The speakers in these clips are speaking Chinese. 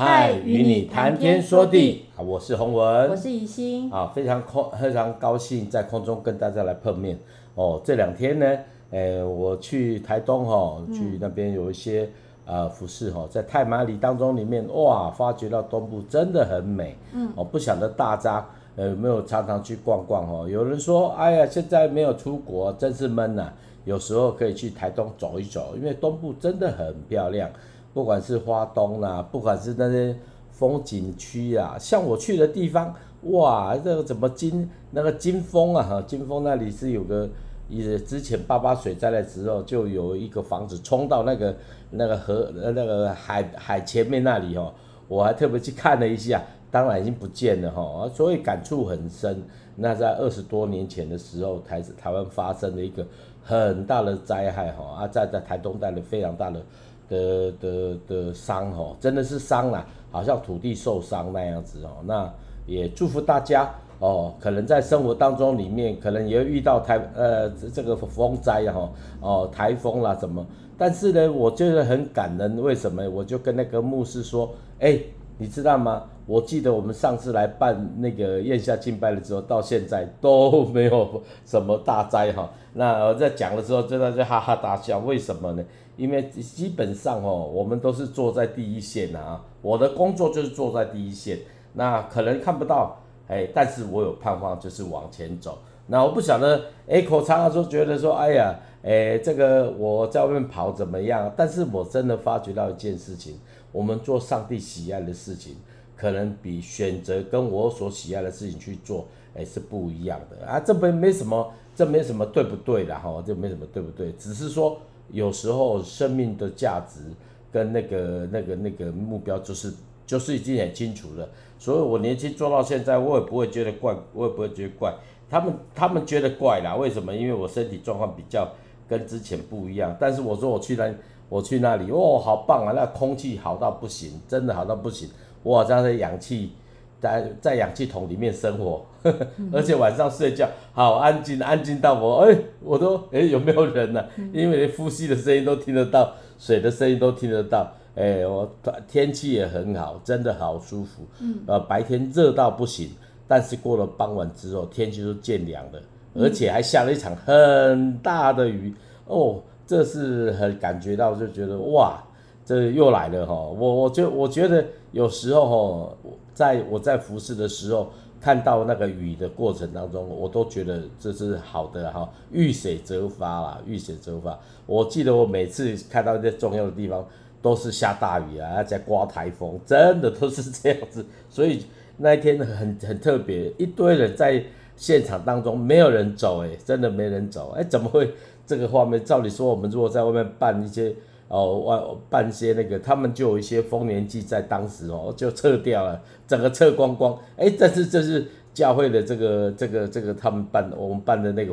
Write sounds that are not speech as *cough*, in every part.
嗨，与你谈天说地，我是洪文，我是怡心，啊，非常空，非常高兴在空中跟大家来碰面。哦，这两天呢，诶、欸，我去台东哈、哦，去那边有一些呃服饰哈，在太麻里当中里面，哇，发觉到东部真的很美。嗯，哦，不晓得大家呃有没有常常去逛逛哦？有人说，哎呀，现在没有出国，真是闷呐、啊。有时候可以去台东走一走，因为东部真的很漂亮。不管是花东啦，不管是那些风景区啊，像我去的地方，哇，这个怎么金那个金峰啊，金峰那里是有个，也之前八八水灾的时候，就有一个房子冲到那个那个河那个海海前面那里哦，我还特别去看了一下，当然已经不见了哈，所以感触很深。那在二十多年前的时候，台台湾发生了一个很大的灾害哈，啊，在在台东带来非常大的。的的的伤哦，真的是伤了，好像土地受伤那样子哦。那也祝福大家哦，可能在生活当中里面，可能也会遇到台呃这个风灾哈哦台风啦什么。但是呢，我觉得很感恩，为什么？我就跟那个牧师说，哎，你知道吗？我记得我们上次来办那个燕下敬拜的时候，到现在都没有什么大灾哈。那我在讲的时候，真的就哈哈大笑，为什么呢？因为基本上哦，我们都是坐在第一线啊。我的工作就是坐在第一线，那可能看不到，哎，但是我有盼望，就是往前走。那我不晓得，Echo 常常说觉得说，哎呀，哎，这个我在外面跑怎么样？但是我真的发觉到一件事情，我们做上帝喜爱的事情，可能比选择跟我所喜爱的事情去做，哎，是不一样的啊。这边没什么，这没什么对不对的哈，这没什么对不对，只是说。有时候生命的价值跟那个那个那个目标就是就是已经很清楚了，所以我年轻做到现在，我也不会觉得怪，我也不会觉得怪。他们他们觉得怪啦，为什么？因为我身体状况比较跟之前不一样。但是我说我去那我去那里，哦，好棒啊！那空气好到不行，真的好到不行。我好像在氧气。在在氧气筒里面生活，呵呵，而且晚上睡觉好安静，安静到我哎、欸，我都哎、欸、有没有人呢、啊？因为连呼吸的声音都听得到，水的声音都听得到。哎、欸，我天气也很好，真的好舒服。呃，白天热到不行，但是过了傍晚之后，天气就渐凉了，而且还下了一场很大的雨。哦，这是很感觉到，就觉得哇，这又来了哈。我我觉我觉得有时候哈。在我在服侍的时候，看到那个雨的过程当中，我都觉得这是好的哈，遇水则发啦，遇水则发。我记得我每次看到一些重要的地方，都是下大雨啊，在刮台风，真的都是这样子。所以那一天很很特别，一堆人在现场当中，没有人走，哎，真的没人走，哎，怎么会这个画面？照理说，我们如果在外面办一些。哦，外办些那个，他们就有一些丰年祭，在当时哦就撤掉了，整个撤光光。哎，但是这是教会的这个这个这个他们办我们办的那个，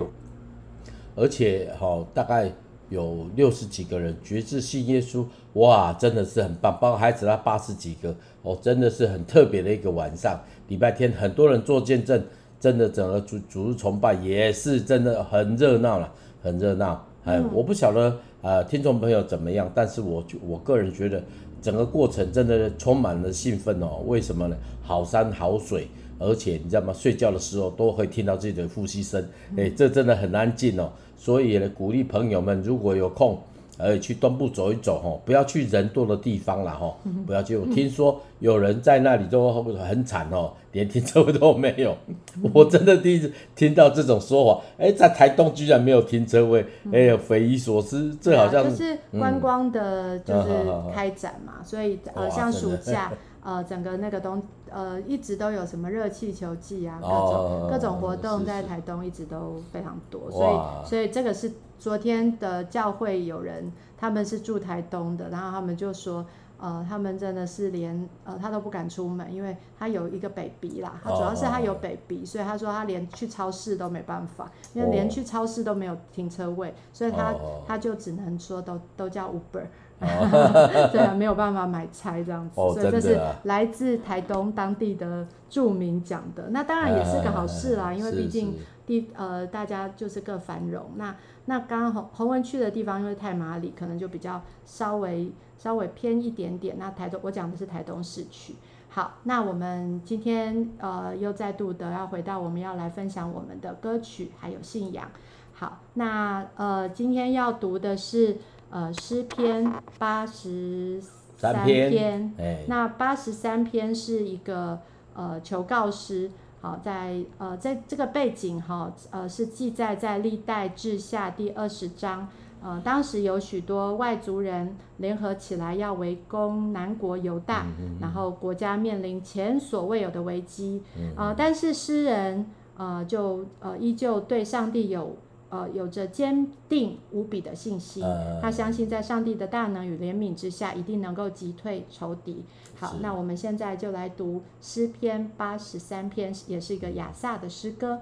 而且好、哦、大概有六十几个人决志信耶稣，哇，真的是很棒。包括孩子他八十几个，哦，真的是很特别的一个晚上。礼拜天很多人做见证，真的整个主主日崇拜也是真的很热闹了，很热闹。哎，我不晓得。呃，听众朋友怎么样？但是我我个人觉得整个过程真的充满了兴奋哦。为什么呢？好山好水，而且你知道吗？睡觉的时候都会听到自己的呼吸声，哎，这真的很安静哦。所以呢，鼓励朋友们如果有空。呃，去东部走一走吼，不要去人多的地方了吼，不要去。我听说有人在那里都很惨哦，连停车位都没有。*laughs* 我真的第一次听到这种说法，哎，在台东居然没有停车位，哎呀，匪夷所思。这好像就是观光的，就是开展嘛，所以呃，像暑假。*laughs* 呃，整个那个东呃一直都有什么热气球季啊，各种、哦、各种活动在台东一直都非常多，所以所以这个是昨天的教会有人，他们是住台东的，然后他们就说，呃，他们真的是连呃他都不敢出门，因为他有一个 baby 啦，他主要是他有 baby，、哦、所以他说他连去超市都没办法，因为连去超市都没有停车位，所以他、哦、他就只能说都都叫 Uber。*laughs* 对啊，没有办法买菜这样子，哦、所以这是来自台东当地的著名讲的。那当然也是个好事啦，因为毕竟地呃大家就是各繁荣。那那刚刚洪洪文去的地方，因为太麻里可能就比较稍微稍微偏一点点。那台东，我讲的是台东市区。好，那我们今天呃又再度的要回到我们要来分享我们的歌曲还有信仰。好，那呃今天要读的是呃诗篇八十三篇，那八十三篇是一个呃求告诗。好，在呃在这个背景哈呃是记载在历代志下第二十章。呃，当时有许多外族人联合起来要围攻南国犹大，然后国家面临前所未有的危机。呃，但是诗人呃就呃依旧对上帝有呃有着坚定无比的信心，嗯、他相信在上帝的大能与怜悯之下，一定能够击退仇敌。好，那我们现在就来读诗篇八十三篇，也是一个亚萨的诗歌。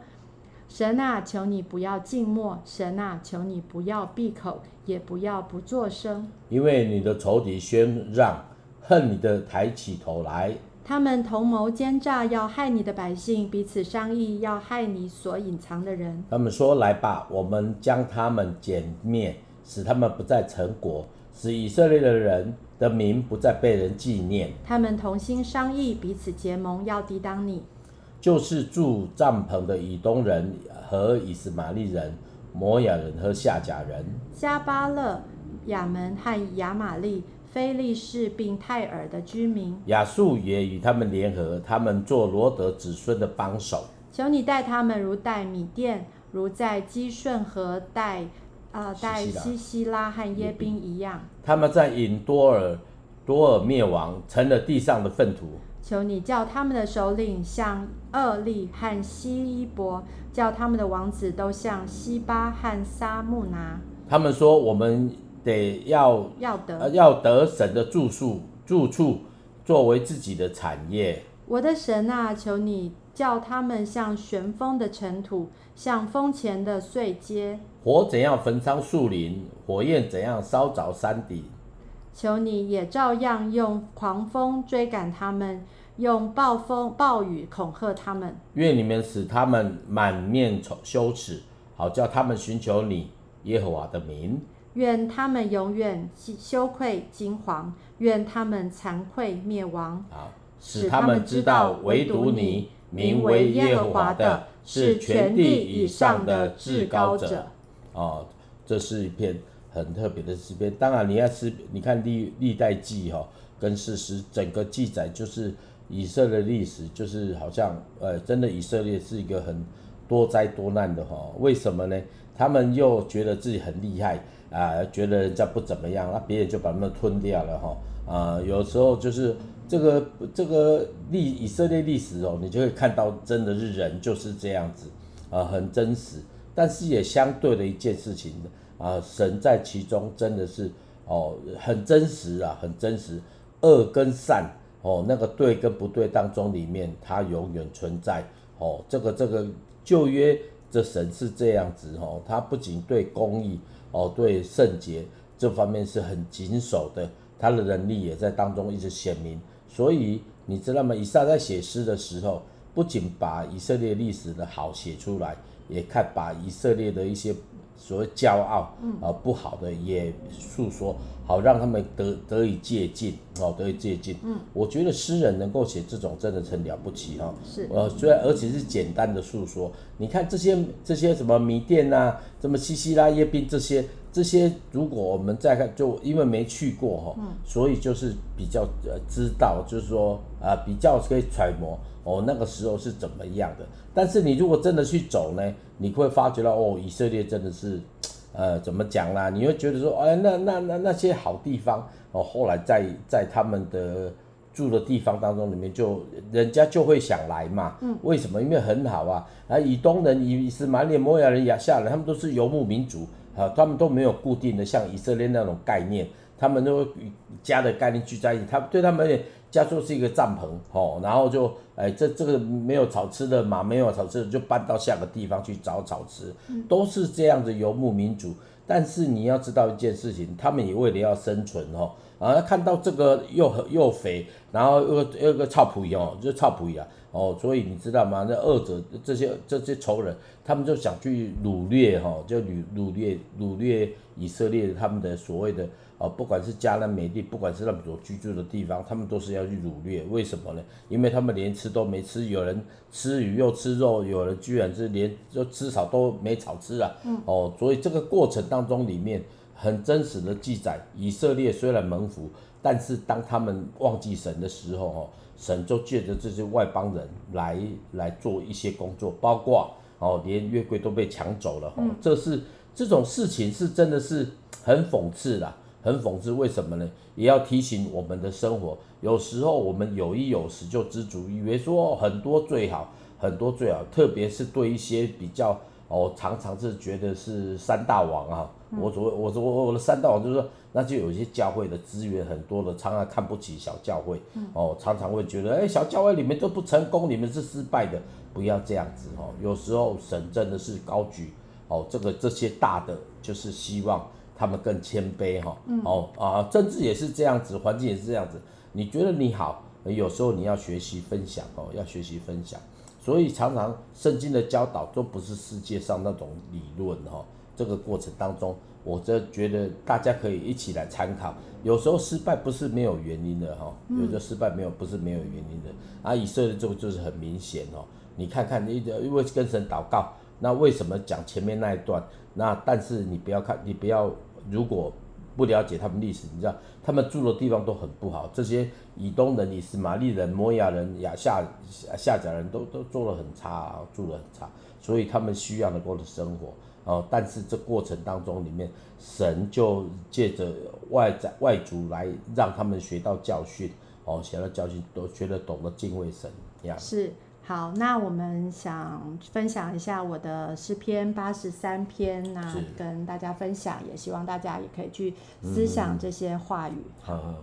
神啊，求你不要静默；神啊，求你不要闭口，也不要不作声。因为你的仇敌宣让，恨你的抬起头来。他们同谋奸诈，要害你的百姓；彼此商议，要害你所隐藏的人。他们说：“来吧，我们将他们歼灭，使他们不再成国，使以色列的人的名不再被人纪念。”他们同心商议，彼此结盟，要抵挡你。就是住帐篷的以东人和以斯玛利人、摩亚人和夏甲人、迦巴勒、亚门和亚玛利、非利士并泰尔的居民。亚述也与他们联合，他们做罗德子孙的帮手。求你待他们如待米甸，如在基顺和待呃待西西拉和耶宾一样。他们在引多尔多尔灭亡，成了地上的粪土。求你叫他们的首领像厄利和西伊伯，叫他们的王子都像西巴和沙木拿。他们说：“我们得要要得、呃、要得神的住宿住处，作为自己的产业。”我的神啊，求你叫他们像旋风的尘土，像风前的碎秸。火怎样焚烧树林，火焰怎样烧着山顶。求你也照样用狂风追赶他们，用暴风暴雨恐吓他们。愿你们使他们满面羞耻，好叫他们寻求你耶和华的名。愿他们永远羞愧惊惶，愿他们惭愧灭亡。好，使他们知道唯独你名为耶和华的，是全地以上的至高者。哦，这是一篇。很特别的诗篇，当然你要是你看历历代记哈，跟事实整个记载就是以色列历史，就是好像呃真的以色列是一个很多灾多难的哈。为什么呢？他们又觉得自己很厉害啊、呃，觉得人家不怎么样，那别人就把他们吞掉了哈。啊、有时候就是这个这个历以色列历史哦，你就会看到真的是人就是这样子啊、很真实，但是也相对的一件事情。啊，神在其中真的是哦，很真实啊，很真实。恶跟善哦，那个对跟不对当中里面，它永远存在哦。这个这个旧约的神是这样子哦，他不仅对公义哦，对圣洁这方面是很谨守的，他的能力也在当中一直显明。所以你知道吗？以撒在写诗的时候，不仅把以色列历史的好写出来，也看把以色列的一些。所谓骄傲啊、呃，不好的也诉说，好让他们得得以借鉴哦，得以借鉴。嗯，我觉得诗人能够写这种真的很了不起哈。是，呃，虽然而且是简单的诉说。你看这些这些什么迷店呐、啊，什么西西拉耶宾这些这些，如果我们再看，就因为没去过哈，嗯、所以就是比较呃知道，就是说啊、呃、比较可以揣摩。哦，那个时候是怎么样的？但是你如果真的去走呢，你会发觉到哦，以色列真的是，呃，怎么讲啦？你会觉得说，哎，那那那那些好地方哦，后来在在他们的住的地方当中里面就，就人家就会想来嘛。嗯。为什么？因为很好啊。啊，以东人、以实玛利、摩亚人、亚夏人，他们都是游牧民族啊，他们都没有固定的像以色列那种概念，他们都家的概念聚在一起，他对他们。家就是一个帐篷，吼，然后就，哎，这这个没有草吃的马没有草吃的，就搬到下个地方去找草吃，都是这样的游牧民族。但是你要知道一件事情，他们也为了要生存，哦，啊，看到这个又又肥，然后又又个臭皮哦，就是臭皮啊，哦，所以你知道吗？那二者这些这些仇人，他们就想去掳掠哈，就掳掳掠掳掠以色列他们的所谓的。哦，不管是迦南美地，不管是他们所居住的地方，他们都是要去掳掠。为什么呢？因为他们连吃都没吃，有人吃鱼又吃肉，有人居然是连就吃草都没草吃啊。嗯。哦，所以这个过程当中里面很真实的记载，以色列虽然蒙福，但是当他们忘记神的时候，哦，神就借着这些外邦人来来做一些工作，包括哦，连月桂都被抢走了。哦，这是这种事情是真的是很讽刺啦。很讽刺，为什么呢？也要提醒我们的生活，有时候我们有一有十就知足，以为说很多最好，很多最好，特别是对一些比较哦，常常是觉得是三大王啊，嗯、我所谓我说我我的三大王就是说，那就有一些教会的资源很多的，常常看不起小教会，哦，常常会觉得哎，小教会里面都不成功，你们是失败的，不要这样子哦。有时候神真的是高举哦，这个这些大的就是希望。他们更谦卑哈，哦啊，政治也是这样子，环境也是这样子。你觉得你好，有时候你要学习分享哦，要学习分享。所以常常圣经的教导都不是世界上那种理论哈。这个过程当中，我这觉得大家可以一起来参考。有时候失败不是没有原因的哈，有时候失败没有不是没有原因的。啊，以色列这个就是很明显哦。你看看，你因为跟神祷告。那为什么讲前面那一段？那但是你不要看，你不要如果不了解他们历史，你知道他们住的地方都很不好。这些以东人、以斯玛利人、摩亚人、亚夏夏甲人都都做的很差，啊住的很差，所以他们需要能够的生活。哦，但是这过程当中里面，神就借着外在外族来让他们学到教训。哦，学到教训都学得懂得敬畏神，是。好，那我们想分享一下我的诗篇八十三篇，那跟大家分享，也希望大家也可以去思想这些话语。好。好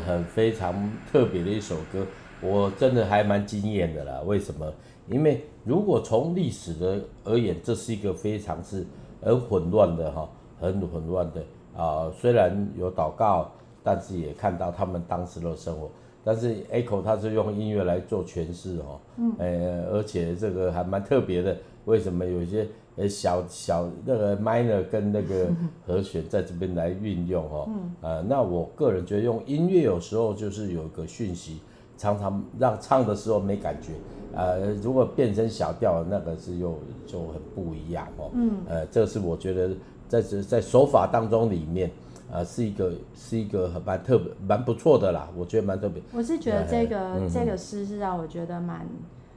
很非常特别的一首歌，我真的还蛮惊艳的啦。为什么？因为如果从历史的而言，这是一个非常是很混乱的哈，很混乱的啊、虽然有祷告，但是也看到他们当时的生活。但是 Echo 他是用音乐来做诠释哈，嗯，呃，而且这个还蛮特别的。为什么有一些呃小小那个 minor 跟那个和弦在这边来运用哦？嗯，呃，那我个人觉得用音乐有时候就是有一个讯息，常常让唱的时候没感觉，呃，如果变成小调，那个是又就很不一样哦。嗯，呃，这是我觉得在这在手法当中里面。啊，是一个是一个很蛮特别蛮不错的啦，我觉得蛮特别。我是觉得这个、嗯、这个诗是让我觉得蛮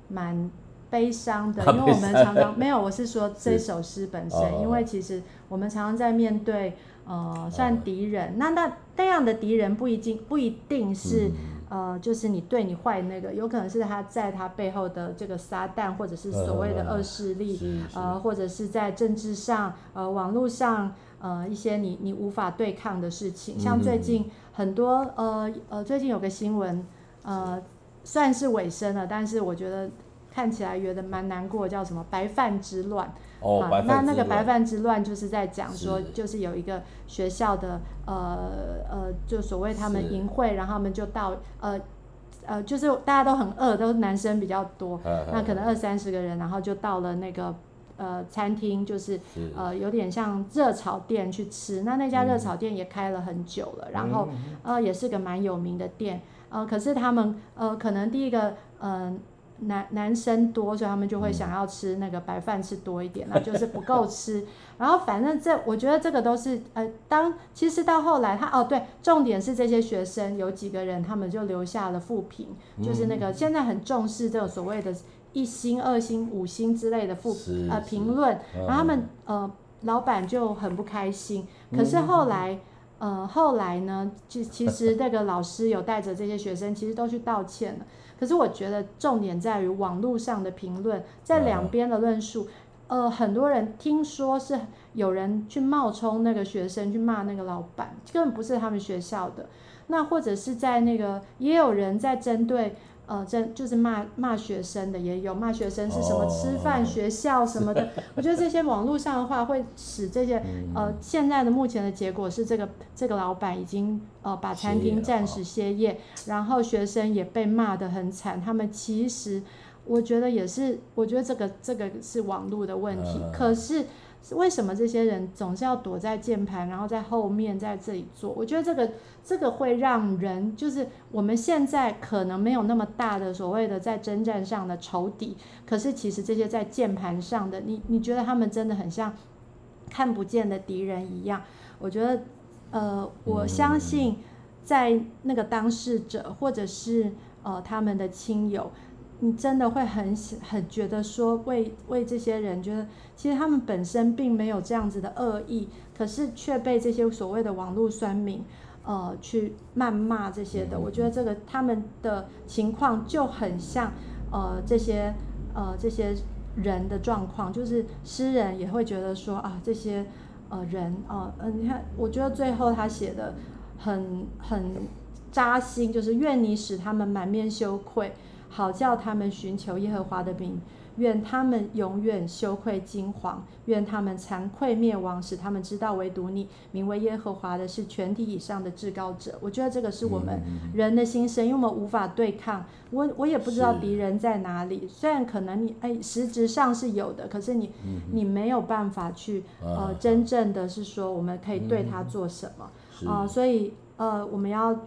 蛮悲伤的，因为我们常常 *laughs* 没有，我是说这首诗本身，因为其实我们常常在面对呃算敌人，那那那样的敌人不一定不一定是、嗯、呃就是你对你坏那个，有可能是他在他背后的这个撒旦，或者是所谓的恶势力，呃或者是在政治上呃网络上。呃，一些你你无法对抗的事情，像最近很多呃呃，最近有个新闻，呃，算是尾声了，但是我觉得看起来觉得蛮难过，叫什么白饭之乱。哦，啊、那那个白饭之乱就是在讲说，就是有一个学校的呃呃，就所谓他们淫秽，然后他们就到呃呃，就是大家都很饿，都是男生比较多，那可能二三十个人，然后就到了那个。呃，餐厅就是，是呃，有点像热炒店去吃。那那家热炒店也开了很久了，嗯、然后呃，也是个蛮有名的店。呃，可是他们呃，可能第一个嗯、呃，男男生多，所以他们就会想要吃那个白饭吃多一点，那、嗯、就是不够吃。*laughs* 然后反正这，我觉得这个都是呃，当其实到后来他哦，对，重点是这些学生有几个人，他们就留下了负评，嗯、就是那个现在很重视这种所谓的。一星、二星、五星之类的负呃评论，然后他们呃老板就很不开心。可是后来呃后来呢，其其实那个老师有带着这些学生，其实都去道歉了。可是我觉得重点在于网络上的评论，在两边的论述，呃很多人听说是有人去冒充那个学生去骂那个老板，根本不是他们学校的。那或者是在那个也有人在针对。呃，这就是骂骂学生的也有，骂学生是什么吃饭、oh, 学校什么的。我觉得这些网络上的话，会使这些呃，现在的目前的结果是，这个这个老板已经呃把餐厅暂时歇业，然后学生也被骂得很惨。他们其实我觉得也是，我觉得这个这个是网络的问题，可是。为什么这些人总是要躲在键盘，然后在后面在这里做？我觉得这个这个会让人就是我们现在可能没有那么大的所谓的在征战上的仇敌，可是其实这些在键盘上的，你你觉得他们真的很像看不见的敌人一样？我觉得，呃，我相信在那个当事者或者是呃他们的亲友。你真的会很很觉得说为为这些人觉得，其实他们本身并没有这样子的恶意，可是却被这些所谓的网络酸民，呃，去谩骂这些的。我觉得这个他们的情况就很像，呃，这些呃这些人的状况，就是诗人也会觉得说啊，这些呃人啊，呃，你看，我觉得最后他写的很很扎心，就是愿你使他们满面羞愧。好叫他们寻求耶和华的名，愿他们永远羞愧惊惶，愿他们惭愧灭亡，使他们知道唯独你名为耶和华的是全体以上的至高者。我觉得这个是我们人的心声，因为我们无法对抗。我我也不知道敌人在哪里，虽然可能你哎实质上是有的，可是你你没有办法去呃真正的是说我们可以对他做什么啊、呃？所以呃我们要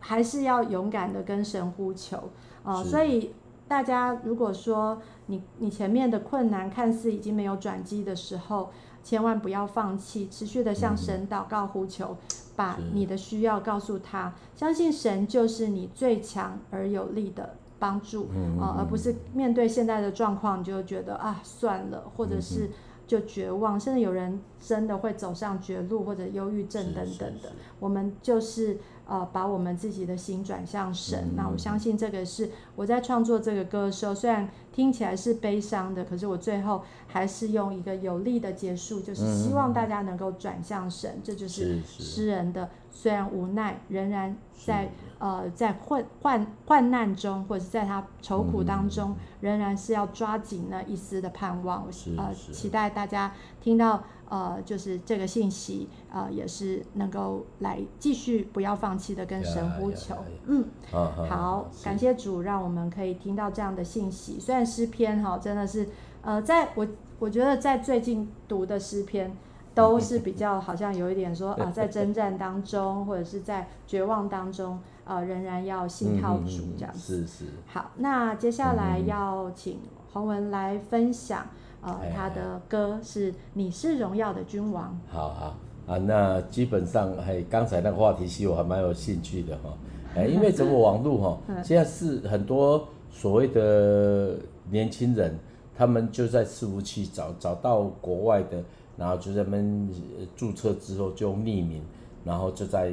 还是要勇敢的跟神呼求。哦，所以大家如果说你你前面的困难看似已经没有转机的时候，千万不要放弃，持续的向神祷告呼求，把你的需要告诉他，相信神就是你最强而有力的帮助啊，而不是面对现在的状况你就觉得啊算了，或者是就绝望，甚至有人真的会走上绝路或者忧郁症等等的，我们就是。呃把我们自己的心转向神。那我相信这个是我在创作这个歌的时候，虽然听起来是悲伤的，可是我最后还是用一个有力的结束，就是希望大家能够转向神。这就是诗人的，虽然无奈，仍然在。呃，在患患患难中，或者是在他愁苦当中，嗯、仍然是要抓紧那一丝的盼望。呃，期待大家听到呃，就是这个信息，呃，也是能够来继续不要放弃的跟神呼求。嗯，啊、好，感谢主，让我们可以听到这样的信息。虽然诗篇哈、哦，真的是呃，在我我觉得在最近读的诗篇。*laughs* 都是比较好像有一点说啊，在征战当中，或者是在绝望当中，呃，仍然要信靠主这样子。是是。好，那接下来要请洪文来分享，呃，他的歌是《你是荣耀的君王》。好好啊，那基本上嘿，刚才那个话题其实我还蛮有兴趣的哈，哎，因为整个网络哈，*laughs* 现在是很多所谓的年轻人，他们就在伺服器找找到国外的。然后就在那边注册之后就匿名，然后就在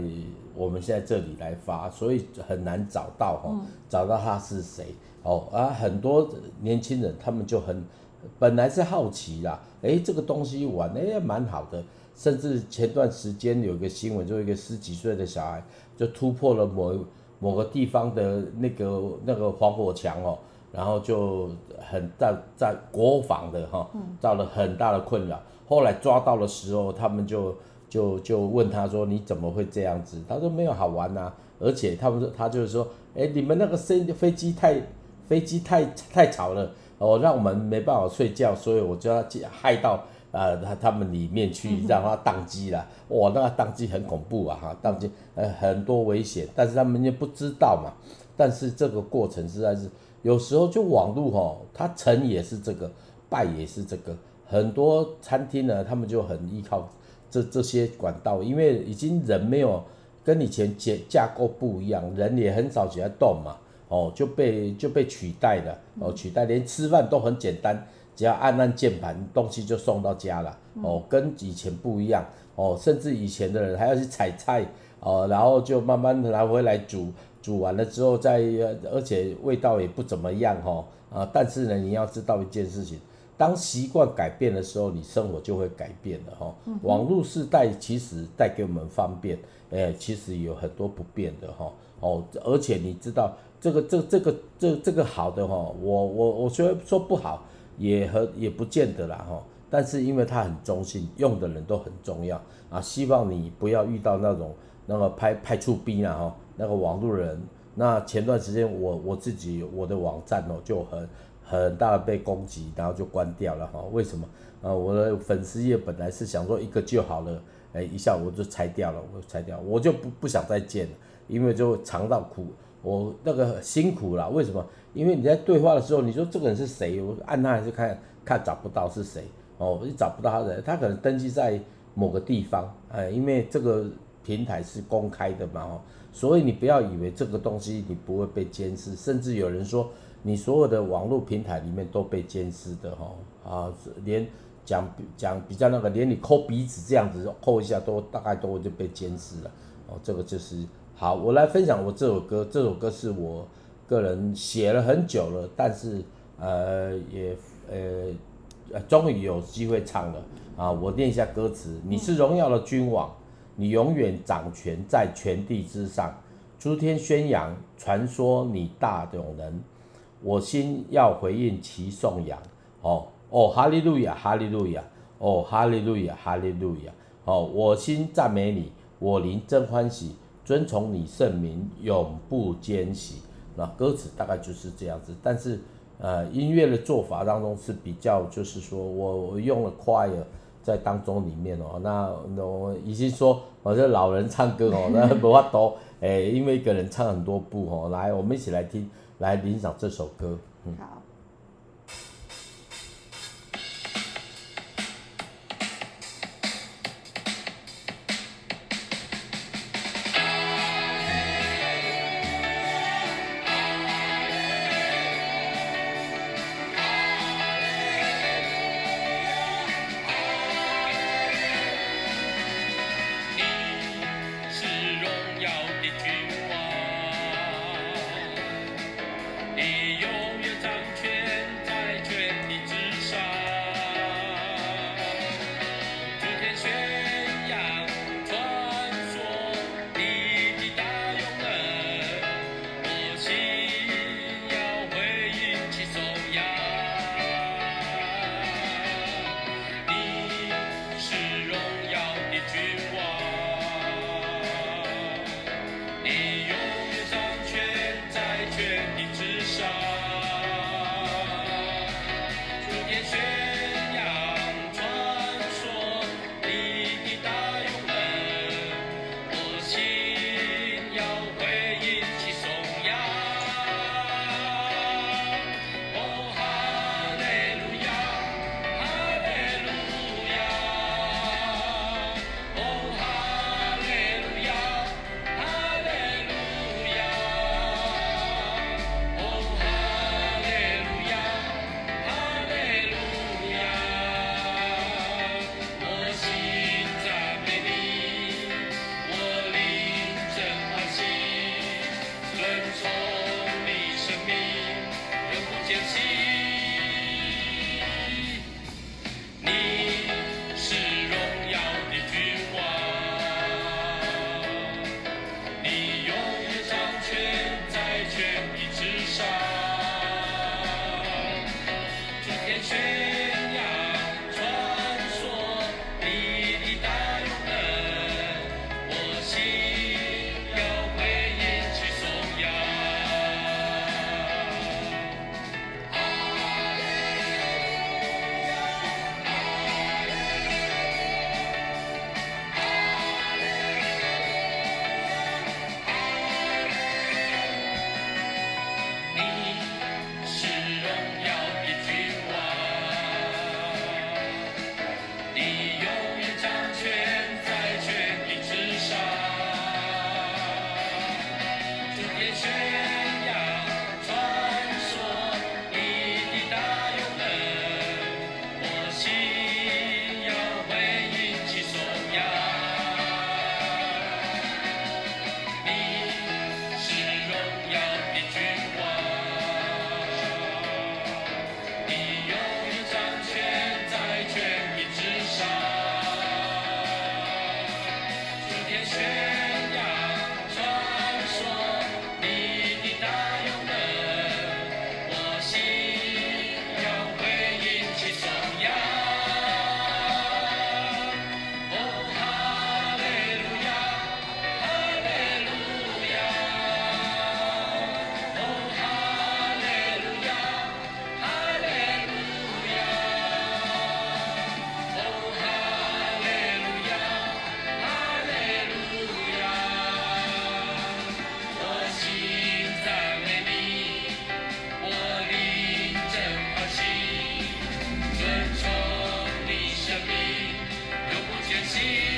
我们现在这里来发，所以很难找到哈，找到他是谁哦啊，很多年轻人他们就很本来是好奇啦，哎，这个东西玩哎蛮好的，甚至前段时间有个新闻，就一个十几岁的小孩就突破了某某个地方的那个那个防火墙哦，然后就很在在国防的哈，造了很大的困扰。后来抓到的时候，他们就就就问他说：“你怎么会这样子？”他说：“没有好玩呐、而且他们说他就是说，哎，你们那个飞飞机太飞机太太吵了，哦，让我们没办法睡觉，所以我就要害到呃他他们里面去，让他宕机了。哇，那个当机很恐怖啊，哈，宕机呃很多危险，但是他们又不知道嘛。但是这个过程实在是有时候就网络哈，它成也是这个，败也是这个。”很多餐厅呢，他们就很依靠这这些管道，因为已经人没有跟以前结架构不一样，人也很少起来动嘛，哦，就被就被取代了，哦，取代连吃饭都很简单，只要按按键盘，东西就送到家了，哦，跟以前不一样，哦，甚至以前的人还要去采菜，哦，然后就慢慢的拿回来煮，煮完了之后再，而且味道也不怎么样，哈，啊，但是呢，你要知道一件事情。当习惯改变的时候，你生活就会改变了哈。网络时代其实带给我们方便，哎，其实有很多不便的哈。哦，而且你知道这个这这个这这个好的哈，我我我虽然说不好，也和也不见得啦哈。但是因为它很中性，用的人都很重要啊。希望你不要遇到那种那个拍拍出逼啊哈，那个网络人。那前段时间我我自己我的网站哦就很。很大的被攻击，然后就关掉了哈。为什么？啊，我的粉丝页本来是想说一个就好了，哎，一下我就拆掉了，我拆掉，我就不不想再见了，因为就尝到苦，我那个辛苦了。为什么？因为你在对话的时候，你说这个人是谁？我按他还是看看找不到是谁哦，我就找不到他的，他可能登记在某个地方，哎，因为这个平台是公开的嘛，哦，所以你不要以为这个东西你不会被监视，甚至有人说。你所有的网络平台里面都被监视的哈啊，连讲讲比较那个，连你抠鼻子这样子抠一下都大概都会就被监视了哦。这个就是好，我来分享我这首歌，这首歌是我个人写了很久了，但是呃也呃终于有机会唱了啊。我念一下歌词：你是荣耀的君王，你永远掌权在全地之上，诸天宣扬传说你大有能。我心要回应其颂扬，哦哦，哈利路亚，哈利路亚，哦，哈利路亚，哈利路亚，哦，我心赞美你，我灵真欢喜，遵从你圣名，永不坚息。那歌词大概就是这样子，但是呃，音乐的做法当中是比较，就是说我我用了 choir 在当中里面哦，那那我已经说，我这老人唱歌哦，*laughs* 那不怕多，哎，因为一个人唱很多部哦，来，我们一起来听。来领赏这首歌。嗯、好。我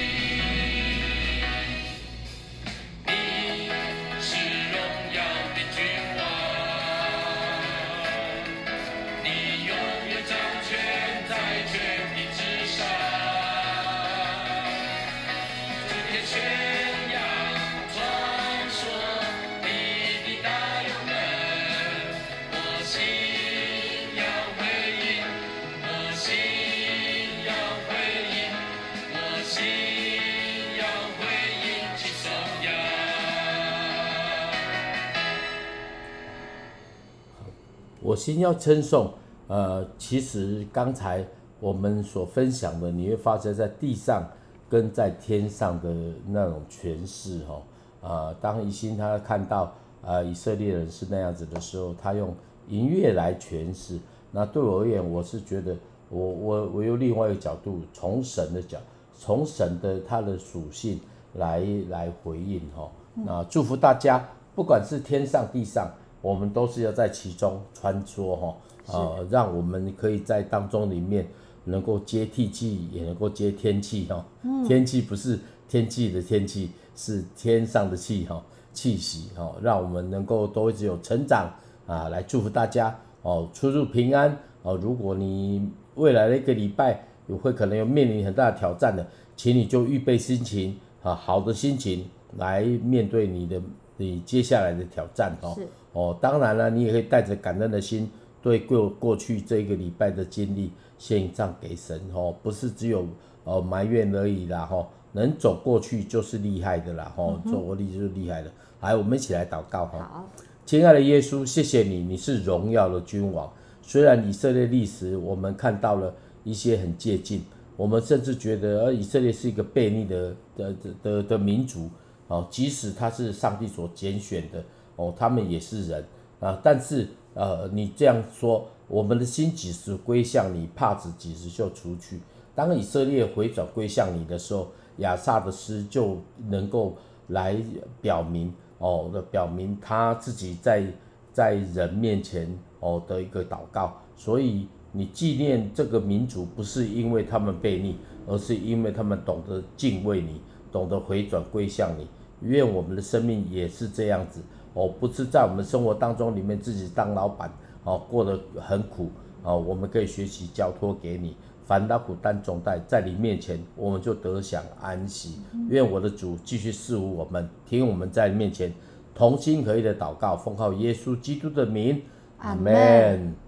心要称颂，呃，其实刚才我们所分享的，你会发生在地上跟在天上的那种诠释，哈，啊，当一心他看到啊、呃、以色列人是那样子的时候，他用音乐来诠释。那对我而言，我是觉得我，我我我用另外一个角度，从神的角，从神的他的属性来来回应，哈。那祝福大家，不管是天上地上。我们都是要在其中穿梭哈，呃，让我们可以在当中里面能够接地气，也能够接天气哈。天气不是天气的天气，是天上的气哈，气息哈，让我们能够都一直有成长啊，来祝福大家哦，出入平安哦。如果你未来的一个礼拜有会可能有面临很大的挑战的，请你就预备心情啊，好的心情来面对你的你接下来的挑战哦。哦，当然了，你也可以带着感恩的心，对过过去这个礼拜的经历献上给神哦，不是只有呃埋怨而已啦哈，能走过去就是厉害的啦哈，走过去就是厉害的。来，我们一起来祷告哈。好，亲爱的耶稣，谢谢你，你是荣耀的君王。虽然以色列历史我们看到了一些很接近，我们甚至觉得呃以色列是一个悖逆的的的的的民族哦，即使他是上帝所拣选的。哦，他们也是人啊，但是呃，你这样说，我们的心几时归向你，帕子几时就除去。当以色列回转归向你的时候，亚萨的诗就能够来表明哦表明他自己在在人面前哦的一个祷告。所以你纪念这个民族，不是因为他们悖逆，而是因为他们懂得敬畏你，懂得回转归向你。愿我们的生命也是这样子。哦，不是在我们生活当中里面自己当老板，哦，过得很苦，哦，我们可以学习交托给你，凡劳苦担重担，在你面前我们就得享安息。愿我的主继续赐福我们，听我们在你面前同心合意的祷告，奉靠耶稣基督的名，阿门。